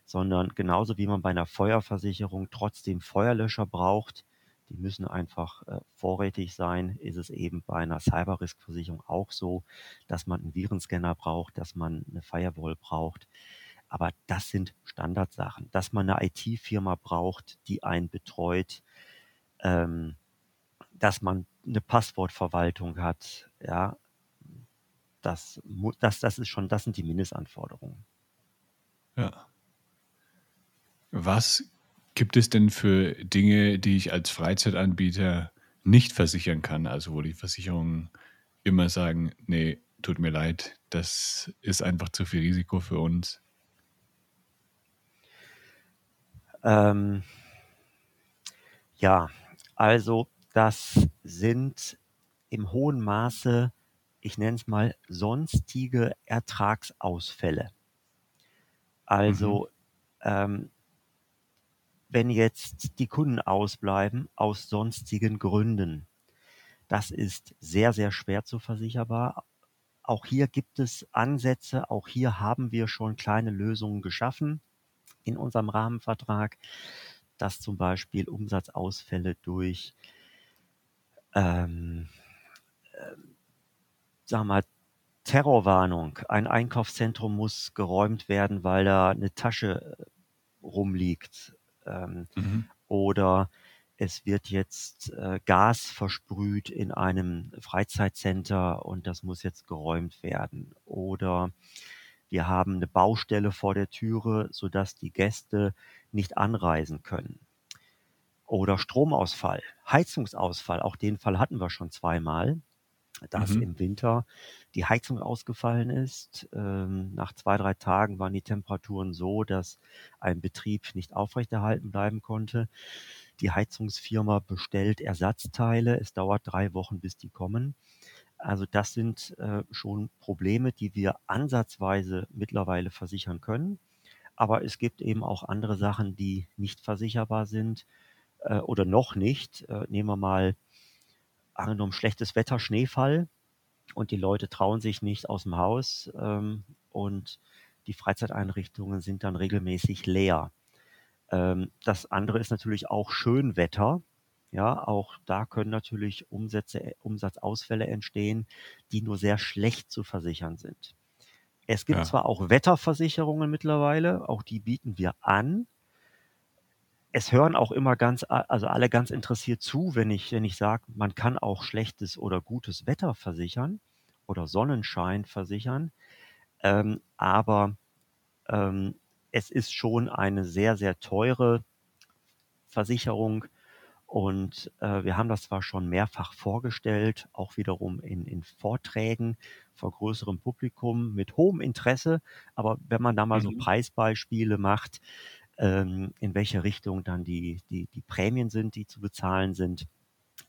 sondern genauso wie man bei einer Feuerversicherung trotzdem Feuerlöscher braucht, die müssen einfach äh, vorrätig sein, ist es eben bei einer Cyber-Risk-Versicherung auch so, dass man einen Virenscanner braucht, dass man eine Firewall braucht. Aber das sind Standardsachen. Dass man eine IT-Firma braucht, die einen betreut, ähm, dass man eine Passwortverwaltung hat, ja, das, das, das ist schon, das sind die Mindestanforderungen. Ja. Was gibt es denn für Dinge, die ich als Freizeitanbieter nicht versichern kann? Also wo die Versicherungen immer sagen, nee, tut mir leid, das ist einfach zu viel Risiko für uns. Ähm, ja, also das sind im hohen Maße, ich nenne es mal, sonstige Ertragsausfälle. Also mhm. ähm, wenn jetzt die Kunden ausbleiben aus sonstigen Gründen, das ist sehr, sehr schwer zu versicherbar. Auch hier gibt es Ansätze, auch hier haben wir schon kleine Lösungen geschaffen in unserem Rahmenvertrag, dass zum Beispiel Umsatzausfälle durch ähm, äh, sagen wir mal, Terrorwarnung. Ein Einkaufszentrum muss geräumt werden, weil da eine Tasche äh, rumliegt. Ähm, mhm. Oder es wird jetzt äh, Gas versprüht in einem Freizeitcenter und das muss jetzt geräumt werden. Oder wir haben eine Baustelle vor der Türe, sodass die Gäste nicht anreisen können. Oder Stromausfall, Heizungsausfall, auch den Fall hatten wir schon zweimal, dass mhm. im Winter die Heizung ausgefallen ist. Ähm, nach zwei, drei Tagen waren die Temperaturen so, dass ein Betrieb nicht aufrechterhalten bleiben konnte. Die Heizungsfirma bestellt Ersatzteile. Es dauert drei Wochen, bis die kommen. Also das sind äh, schon Probleme, die wir ansatzweise mittlerweile versichern können. Aber es gibt eben auch andere Sachen, die nicht versicherbar sind äh, oder noch nicht. Äh, nehmen wir mal angenommen schlechtes Wetter, Schneefall und die Leute trauen sich nicht aus dem Haus ähm, und die Freizeiteinrichtungen sind dann regelmäßig leer. Ähm, das andere ist natürlich auch Schönwetter. Ja, auch da können natürlich Umsätze, Umsatzausfälle entstehen, die nur sehr schlecht zu versichern sind. Es gibt ja. zwar auch Wetterversicherungen mittlerweile, auch die bieten wir an, es hören auch immer ganz, also alle ganz interessiert zu, wenn ich, wenn ich sage, man kann auch schlechtes oder gutes Wetter versichern oder Sonnenschein versichern. Ähm, aber ähm, es ist schon eine sehr, sehr teure Versicherung. Und äh, wir haben das zwar schon mehrfach vorgestellt, auch wiederum in, in Vorträgen vor größerem Publikum mit hohem Interesse. Aber wenn man da mal mhm. so Preisbeispiele macht, ähm, in welche Richtung dann die, die, die Prämien sind, die zu bezahlen sind,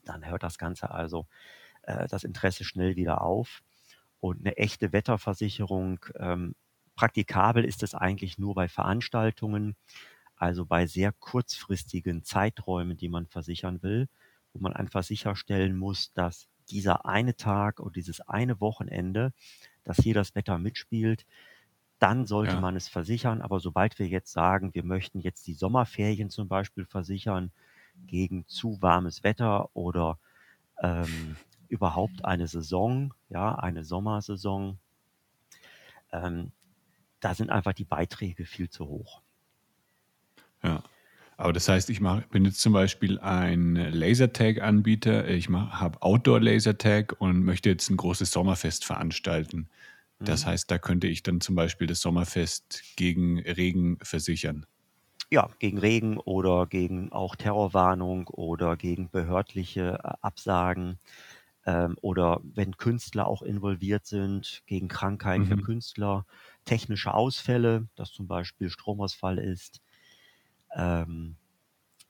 dann hört das Ganze also äh, das Interesse schnell wieder auf. Und eine echte Wetterversicherung, ähm, praktikabel ist es eigentlich nur bei Veranstaltungen, also bei sehr kurzfristigen Zeiträumen, die man versichern will, wo man einfach sicherstellen muss, dass dieser eine Tag oder dieses eine Wochenende, dass hier das Wetter mitspielt, dann sollte ja. man es versichern. Aber sobald wir jetzt sagen, wir möchten jetzt die Sommerferien zum Beispiel versichern gegen zu warmes Wetter oder ähm, überhaupt eine Saison, ja, eine Sommersaison, ähm, da sind einfach die Beiträge viel zu hoch. Ja. Aber das heißt, ich mach, bin jetzt zum Beispiel ein Lasertag-Anbieter, ich habe Outdoor-Lasertag und möchte jetzt ein großes Sommerfest veranstalten. Das mhm. heißt, da könnte ich dann zum Beispiel das Sommerfest gegen Regen versichern. Ja, gegen Regen oder gegen auch Terrorwarnung oder gegen behördliche äh, Absagen ähm, oder wenn Künstler auch involviert sind, gegen Krankheiten mhm. für Künstler, technische Ausfälle, dass zum Beispiel Stromausfall ist. Ähm,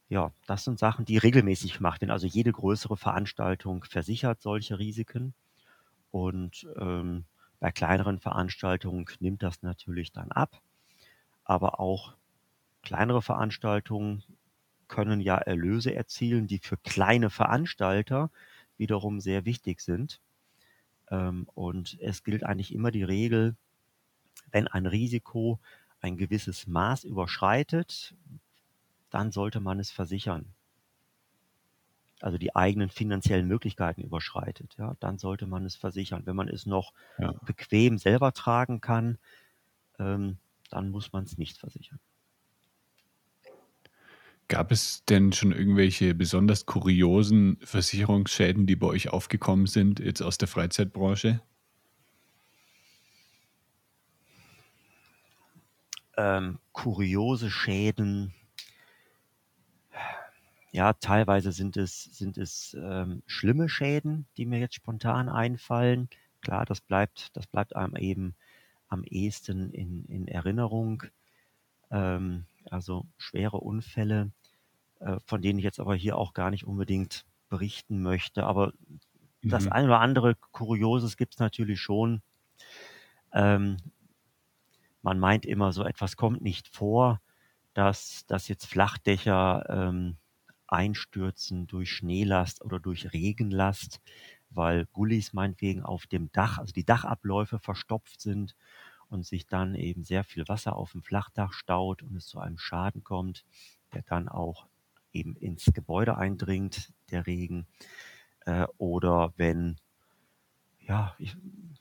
ja, das sind Sachen, die regelmäßig gemacht werden. Also jede größere Veranstaltung versichert solche Risiken. Und ähm, bei kleineren Veranstaltungen nimmt das natürlich dann ab, aber auch kleinere Veranstaltungen können ja Erlöse erzielen, die für kleine Veranstalter wiederum sehr wichtig sind. Ähm, und es gilt eigentlich immer die Regel, wenn ein Risiko ein gewisses Maß überschreitet, dann sollte man es versichern. Also die eigenen finanziellen Möglichkeiten überschreitet, ja, dann sollte man es versichern. Wenn man es noch ja. bequem selber tragen kann, ähm, dann muss man es nicht versichern. Gab es denn schon irgendwelche besonders kuriosen Versicherungsschäden, die bei euch aufgekommen sind, jetzt aus der Freizeitbranche? Ähm, kuriose Schäden. Ja, teilweise sind es, sind es ähm, schlimme Schäden, die mir jetzt spontan einfallen. Klar, das bleibt, das bleibt einem eben am ehesten in, in Erinnerung. Ähm, also schwere Unfälle, äh, von denen ich jetzt aber hier auch gar nicht unbedingt berichten möchte. Aber mhm. das eine oder andere Kurioses gibt es natürlich schon. Ähm, man meint immer, so etwas kommt nicht vor, dass, dass jetzt Flachdächer ähm, einstürzen durch Schneelast oder durch Regenlast, weil Gullis meinetwegen auf dem Dach, also die Dachabläufe verstopft sind und sich dann eben sehr viel Wasser auf dem Flachdach staut und es zu einem Schaden kommt, der dann auch eben ins Gebäude eindringt, der Regen. Äh, oder wenn, ja, ich,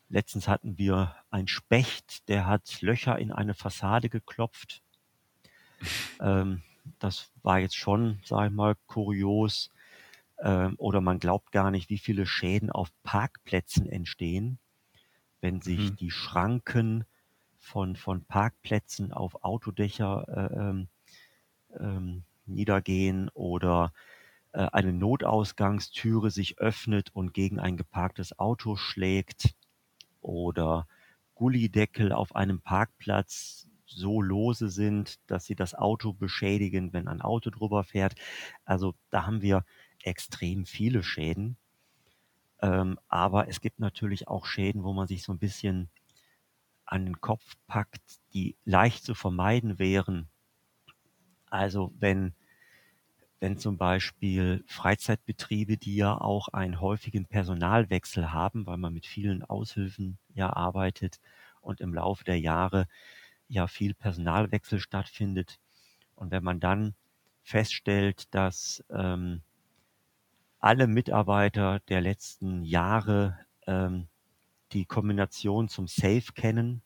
letztens hatten wir ein Specht, der hat Löcher in eine Fassade geklopft. *laughs* Ähm, das war jetzt schon, sag ich mal, kurios. Ähm, oder man glaubt gar nicht, wie viele Schäden auf Parkplätzen entstehen, wenn sich mhm. die Schranken von, von Parkplätzen auf Autodächer äh, ähm, ähm, niedergehen oder äh, eine Notausgangstüre sich öffnet und gegen ein geparktes Auto schlägt oder Gullideckel auf einem Parkplatz so lose sind, dass sie das Auto beschädigen, wenn ein Auto drüber fährt. Also da haben wir extrem viele Schäden. Ähm, aber es gibt natürlich auch Schäden, wo man sich so ein bisschen an den Kopf packt, die leicht zu vermeiden wären. Also wenn, wenn zum Beispiel Freizeitbetriebe, die ja auch einen häufigen Personalwechsel haben, weil man mit vielen Aushilfen ja arbeitet und im Laufe der Jahre ja viel Personalwechsel stattfindet. Und wenn man dann feststellt, dass ähm, alle Mitarbeiter der letzten Jahre ähm, die Kombination zum Safe kennen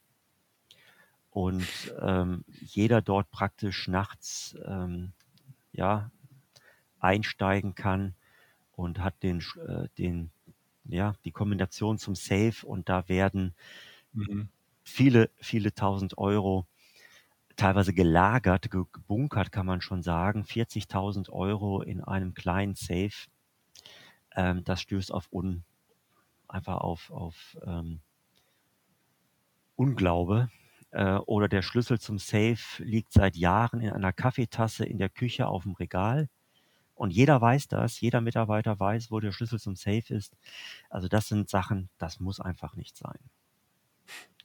und ähm, jeder dort praktisch nachts ähm, ja, einsteigen kann und hat den, äh, den, ja, die Kombination zum Safe und da werden mhm. Viele, viele tausend Euro teilweise gelagert, gebunkert, kann man schon sagen. 40.000 Euro in einem kleinen Safe. Ähm, das stößt auf un, einfach auf, auf ähm, Unglaube. Äh, oder der Schlüssel zum Safe liegt seit Jahren in einer Kaffeetasse in der Küche auf dem Regal. Und jeder weiß das, jeder Mitarbeiter weiß, wo der Schlüssel zum Safe ist. Also das sind Sachen, das muss einfach nicht sein.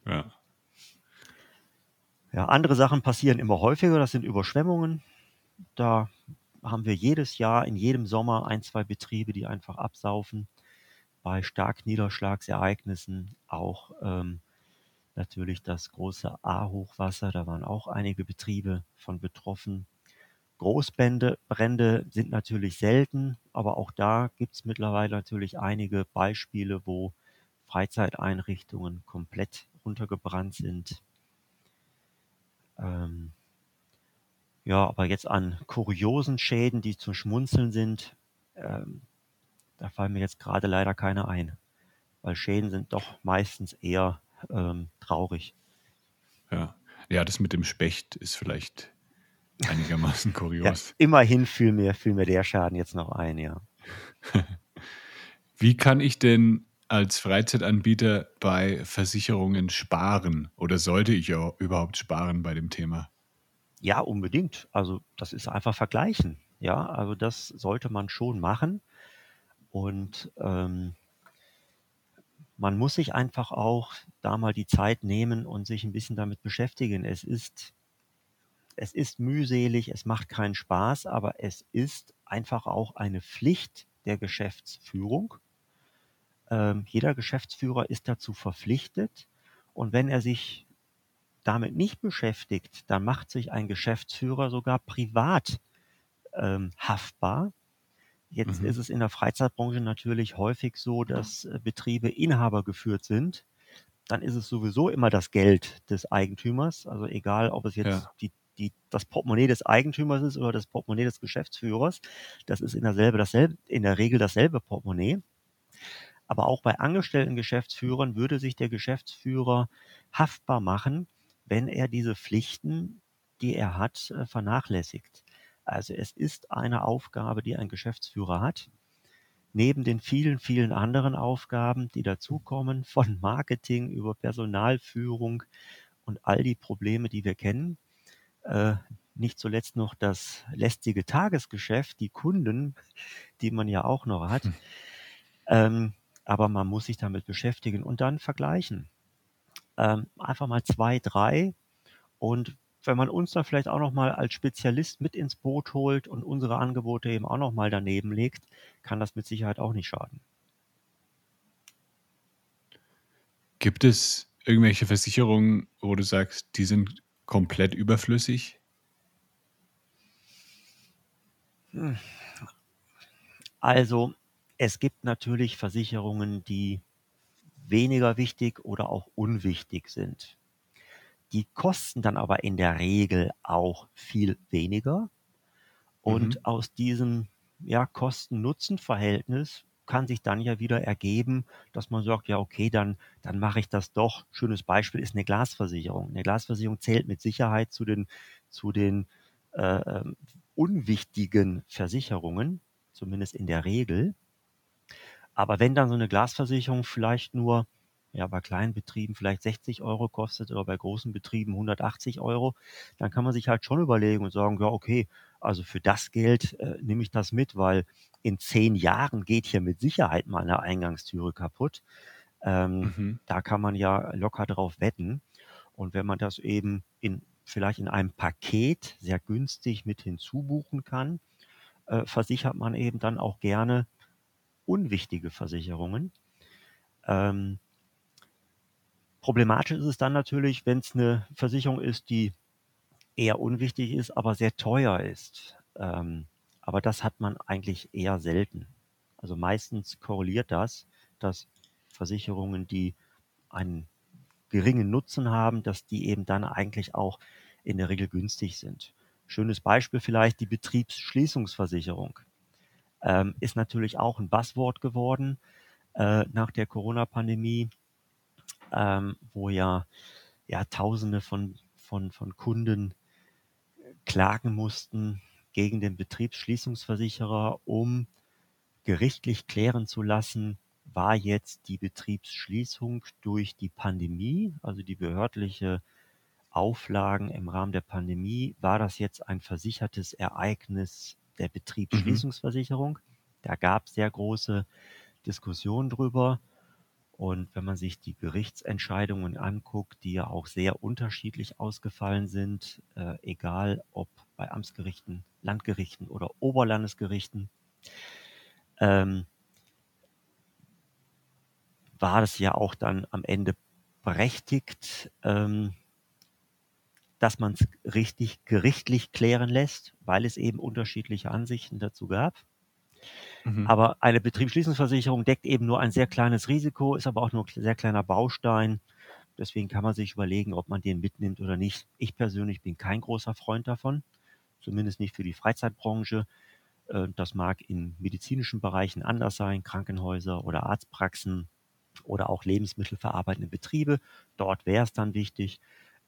Ja. Ja, andere Sachen passieren immer häufiger, das sind Überschwemmungen. Da haben wir jedes Jahr, in jedem Sommer ein, zwei Betriebe, die einfach absaufen bei Starkniederschlagsereignissen auch ähm, natürlich das große A-Hochwasser, da waren auch einige Betriebe von betroffen. Großbrände Brände sind natürlich selten, aber auch da gibt es mittlerweile natürlich einige Beispiele, wo Freizeiteinrichtungen komplett runtergebrannt sind. Ähm, ja, aber jetzt an kuriosen Schäden, die zum Schmunzeln sind, ähm, da fallen mir jetzt gerade leider keine ein, weil Schäden sind doch meistens eher ähm, traurig. Ja. ja, das mit dem Specht ist vielleicht einigermaßen *laughs* kurios. Ja, immerhin fiel mir, fiel mir der Schaden jetzt noch ein, ja. *laughs* Wie kann ich denn als Freizeitanbieter bei Versicherungen sparen oder sollte ich überhaupt sparen bei dem Thema? Ja, unbedingt. Also das ist einfach vergleichen. Ja, also das sollte man schon machen. Und ähm, man muss sich einfach auch da mal die Zeit nehmen und sich ein bisschen damit beschäftigen. Es ist es ist mühselig, es macht keinen Spaß, aber es ist einfach auch eine Pflicht der Geschäftsführung. Ähm, jeder Geschäftsführer ist dazu verpflichtet. Und wenn er sich damit nicht beschäftigt, dann macht sich ein Geschäftsführer sogar privat ähm, haftbar. Jetzt mhm. ist es in der Freizeitbranche natürlich häufig so, dass äh, Betriebe Inhaber geführt sind. Dann ist es sowieso immer das Geld des Eigentümers. Also egal, ob es jetzt ja. die, die, das Portemonnaie des Eigentümers ist oder das Portemonnaie des Geschäftsführers. Das ist in, derselbe, dasselbe, in der Regel dasselbe Portemonnaie. Aber auch bei angestellten Geschäftsführern würde sich der Geschäftsführer haftbar machen, wenn er diese Pflichten, die er hat, äh, vernachlässigt. Also es ist eine Aufgabe, die ein Geschäftsführer hat. Neben den vielen, vielen anderen Aufgaben, die dazukommen, *laughs* von Marketing über Personalführung und all die Probleme, die wir kennen. Äh, nicht zuletzt noch das lästige Tagesgeschäft, die Kunden, *laughs* die man ja auch noch hat. Hm. Ähm, aber man muss sich damit beschäftigen und dann vergleichen. Ähm, einfach mal zwei, drei und wenn man uns dann vielleicht auch noch mal als Spezialist mit ins Boot holt und unsere Angebote eben auch noch mal daneben legt, kann das mit Sicherheit auch nicht schaden. Gibt es irgendwelche Versicherungen, wo du sagst, die sind komplett überflüssig? Hm. Also, es gibt natürlich Versicherungen, die weniger wichtig oder auch unwichtig sind. Die kosten dann aber in der Regel auch viel weniger. Und mhm. aus diesem ja, Kosten-Nutzen-Verhältnis kann sich dann ja wieder ergeben, dass man sagt, ja, okay, dann, dann mache ich das doch. Schönes Beispiel ist eine Glasversicherung. Eine Glasversicherung zählt mit Sicherheit zu den, zu den äh, ähm, unwichtigen Versicherungen, zumindest in der Regel. Aber wenn dann so eine Glasversicherung vielleicht nur ja, bei kleinen Betrieben vielleicht 60 Euro kostet oder bei großen Betrieben 180 Euro, dann kann man sich halt schon überlegen und sagen, ja, okay, also für das Geld äh, nehme ich das mit, weil in zehn Jahren geht hier mit Sicherheit mal eine Eingangstüre kaputt. Ähm, mhm. Da kann man ja locker drauf wetten. Und wenn man das eben in vielleicht in einem Paket sehr günstig mit hinzubuchen kann, äh, versichert man eben dann auch gerne unwichtige Versicherungen. Ähm, Problematisch ist es dann natürlich, wenn es eine Versicherung ist, die eher unwichtig ist, aber sehr teuer ist. Ähm, aber das hat man eigentlich eher selten. Also meistens korreliert das, dass Versicherungen, die einen geringen Nutzen haben, dass die eben dann eigentlich auch in der Regel günstig sind. Schönes Beispiel vielleicht die Betriebsschließungsversicherung. Ähm, ist natürlich auch ein Buzzword geworden äh, nach der Corona-Pandemie ähm, wo ja, ja Tausende von, von, von Kunden klagen mussten gegen den Betriebsschließungsversicherer, um gerichtlich klären zu lassen, war jetzt die Betriebsschließung durch die Pandemie, also die behördliche Auflagen im Rahmen der Pandemie, war das jetzt ein versichertes Ereignis der Betriebsschließungsversicherung? Mhm. Da gab es sehr große Diskussionen drüber. Und wenn man sich die Gerichtsentscheidungen anguckt, die ja auch sehr unterschiedlich ausgefallen sind, äh, egal ob bei Amtsgerichten, Landgerichten oder Oberlandesgerichten, ähm, war das ja auch dann am Ende berechtigt, ähm, dass man es richtig gerichtlich klären lässt, weil es eben unterschiedliche Ansichten dazu gab. Mhm. Aber eine Betriebsschließungsversicherung deckt eben nur ein sehr kleines Risiko, ist aber auch nur ein sehr kleiner Baustein. Deswegen kann man sich überlegen, ob man den mitnimmt oder nicht. Ich persönlich bin kein großer Freund davon, zumindest nicht für die Freizeitbranche. Äh, das mag in medizinischen Bereichen anders sein, Krankenhäuser oder Arztpraxen oder auch lebensmittelverarbeitende Betriebe. Dort wäre es dann wichtig.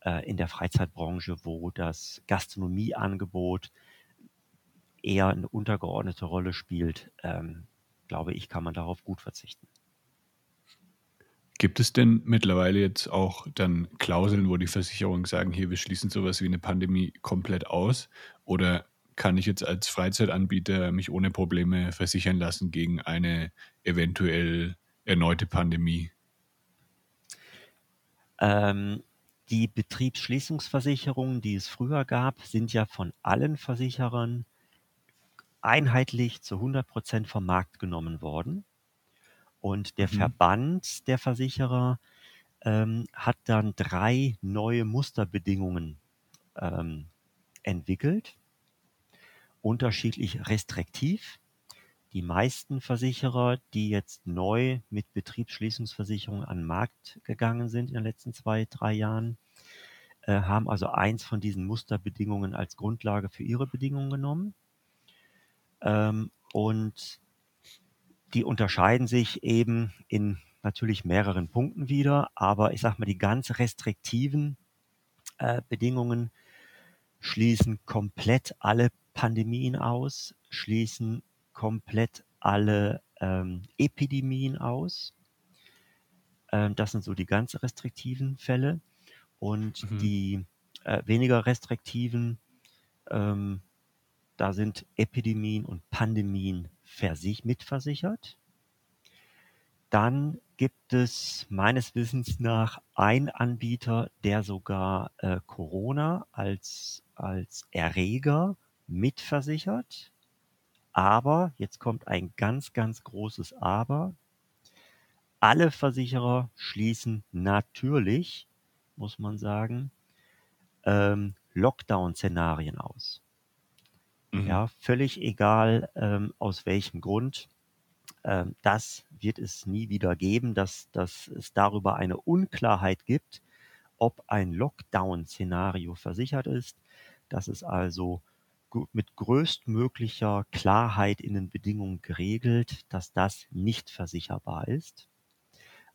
Äh, in der Freizeitbranche, wo das Gastronomieangebot eher eine untergeordnete Rolle spielt, ähm, glaube ich, kann man darauf gut verzichten. Gibt es denn mittlerweile jetzt auch dann Klauseln, wo die Versicherungen sagen, hier, wir schließen sowas wie eine Pandemie komplett aus? Oder kann ich jetzt als Freizeitanbieter mich ohne Probleme versichern lassen gegen eine eventuell erneute Pandemie? Ähm, die Betriebsschließungsversicherungen, die es früher gab, sind ja von allen Versicherern einheitlich zu 100 Prozent vom Markt genommen worden. Und der Mhm. Verband der Versicherer ähm, hat dann drei neue Musterbedingungen ähm, entwickelt, unterschiedlich restriktiv. Die meisten Versicherer, die jetzt neu mit Betriebsschließungsversicherungen an den Markt gegangen sind in den letzten zwei, drei Jahren, äh, haben also eins von diesen Musterbedingungen als Grundlage für ihre Bedingungen genommen. Ähm, und die unterscheiden sich eben in natürlich mehreren Punkten wieder, aber ich sage mal, die ganz restriktiven äh, Bedingungen schließen komplett alle Pandemien aus, schließen komplett alle ähm, Epidemien aus. Ähm, das sind so die ganz restriktiven Fälle. Und Mhm. die äh, weniger restriktiven, ähm, da sind Epidemien und Pandemien versich mitversichert. Dann gibt es meines Wissens nach einen Anbieter, der sogar äh, Corona als, als Erreger mitversichert. Aber, jetzt kommt ein ganz, ganz großes Aber. Alle Versicherer schließen natürlich, muss man sagen, ähm, Lockdown-Szenarien aus. Mhm. Ja, völlig egal, ähm, aus welchem Grund. Ähm, das wird es nie wieder geben, dass, dass es darüber eine Unklarheit gibt, ob ein Lockdown-Szenario versichert ist. Das ist also mit größtmöglicher Klarheit in den Bedingungen geregelt, dass das nicht versicherbar ist.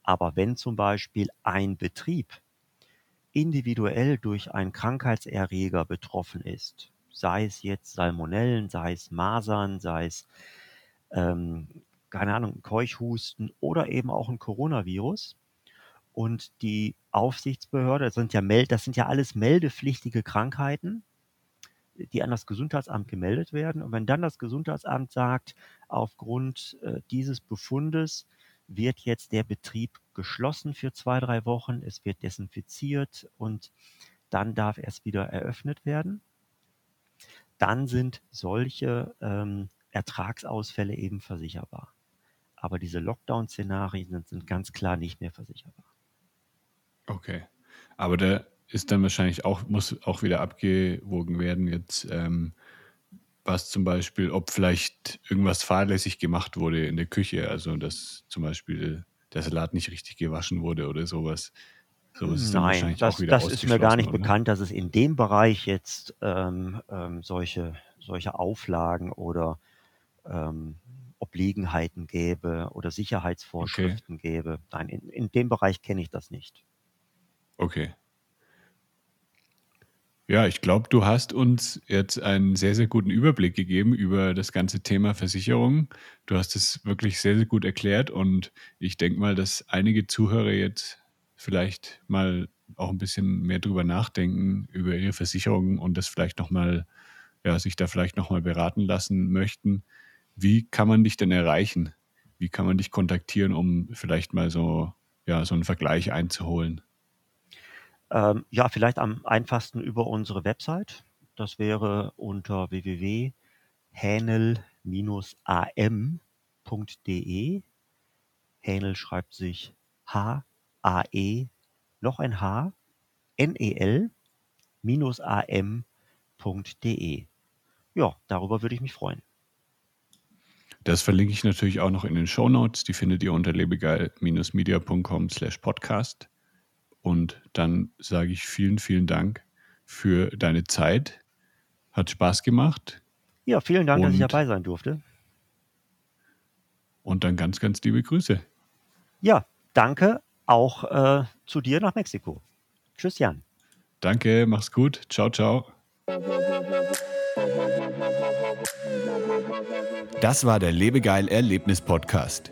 Aber wenn zum Beispiel ein Betrieb individuell durch einen Krankheitserreger betroffen ist, sei es jetzt Salmonellen, sei es Masern, sei es, ähm, keine Ahnung, Keuchhusten oder eben auch ein Coronavirus, und die Aufsichtsbehörde, das sind ja, das sind ja alles meldepflichtige Krankheiten, die an das Gesundheitsamt gemeldet werden. Und wenn dann das Gesundheitsamt sagt, aufgrund äh, dieses Befundes wird jetzt der Betrieb geschlossen für zwei, drei Wochen, es wird desinfiziert und dann darf erst wieder eröffnet werden, dann sind solche ähm, Ertragsausfälle eben versicherbar. Aber diese Lockdown-Szenarien sind, sind ganz klar nicht mehr versicherbar. Okay. Aber da ist dann wahrscheinlich auch, muss auch wieder abgewogen werden, jetzt, ähm, was zum Beispiel, ob vielleicht irgendwas fahrlässig gemacht wurde in der Küche, also dass zum Beispiel der Salat nicht richtig gewaschen wurde oder sowas. Sowas ist dann Nein, wahrscheinlich das, das ist mir gar nicht oder? bekannt, dass es in dem Bereich jetzt ähm, ähm, solche, solche Auflagen oder ähm, Obliegenheiten gäbe oder Sicherheitsvorschriften gäbe. Nein, in, in dem Bereich kenne ich das nicht. Okay. Ja, ich glaube, du hast uns jetzt einen sehr, sehr guten Überblick gegeben über das ganze Thema Versicherung. Du hast es wirklich sehr, sehr gut erklärt und ich denke mal, dass einige Zuhörer jetzt vielleicht mal auch ein bisschen mehr drüber nachdenken über ihre Versicherung und das vielleicht nochmal, ja, sich da vielleicht nochmal beraten lassen möchten. Wie kann man dich denn erreichen? Wie kann man dich kontaktieren, um vielleicht mal so, ja, so einen Vergleich einzuholen? Ähm, ja, vielleicht am einfachsten über unsere Website. Das wäre unter www.hänel-am.de. Hänel schreibt sich H-A-E, noch ein H, N-E-L, minus am.de. Ja, darüber würde ich mich freuen. Das verlinke ich natürlich auch noch in den Show Notes. Die findet ihr unter lebegeil-media.com slash podcast. Und dann sage ich vielen, vielen Dank für deine Zeit. Hat Spaß gemacht. Ja, vielen Dank, dass ich Und- dabei sein durfte. Und dann ganz, ganz liebe Grüße. Ja, danke auch äh, zu dir nach Mexiko. Tschüss, Jan. Danke, mach's gut. Ciao, ciao. Das war der Lebegeil Erlebnis Podcast.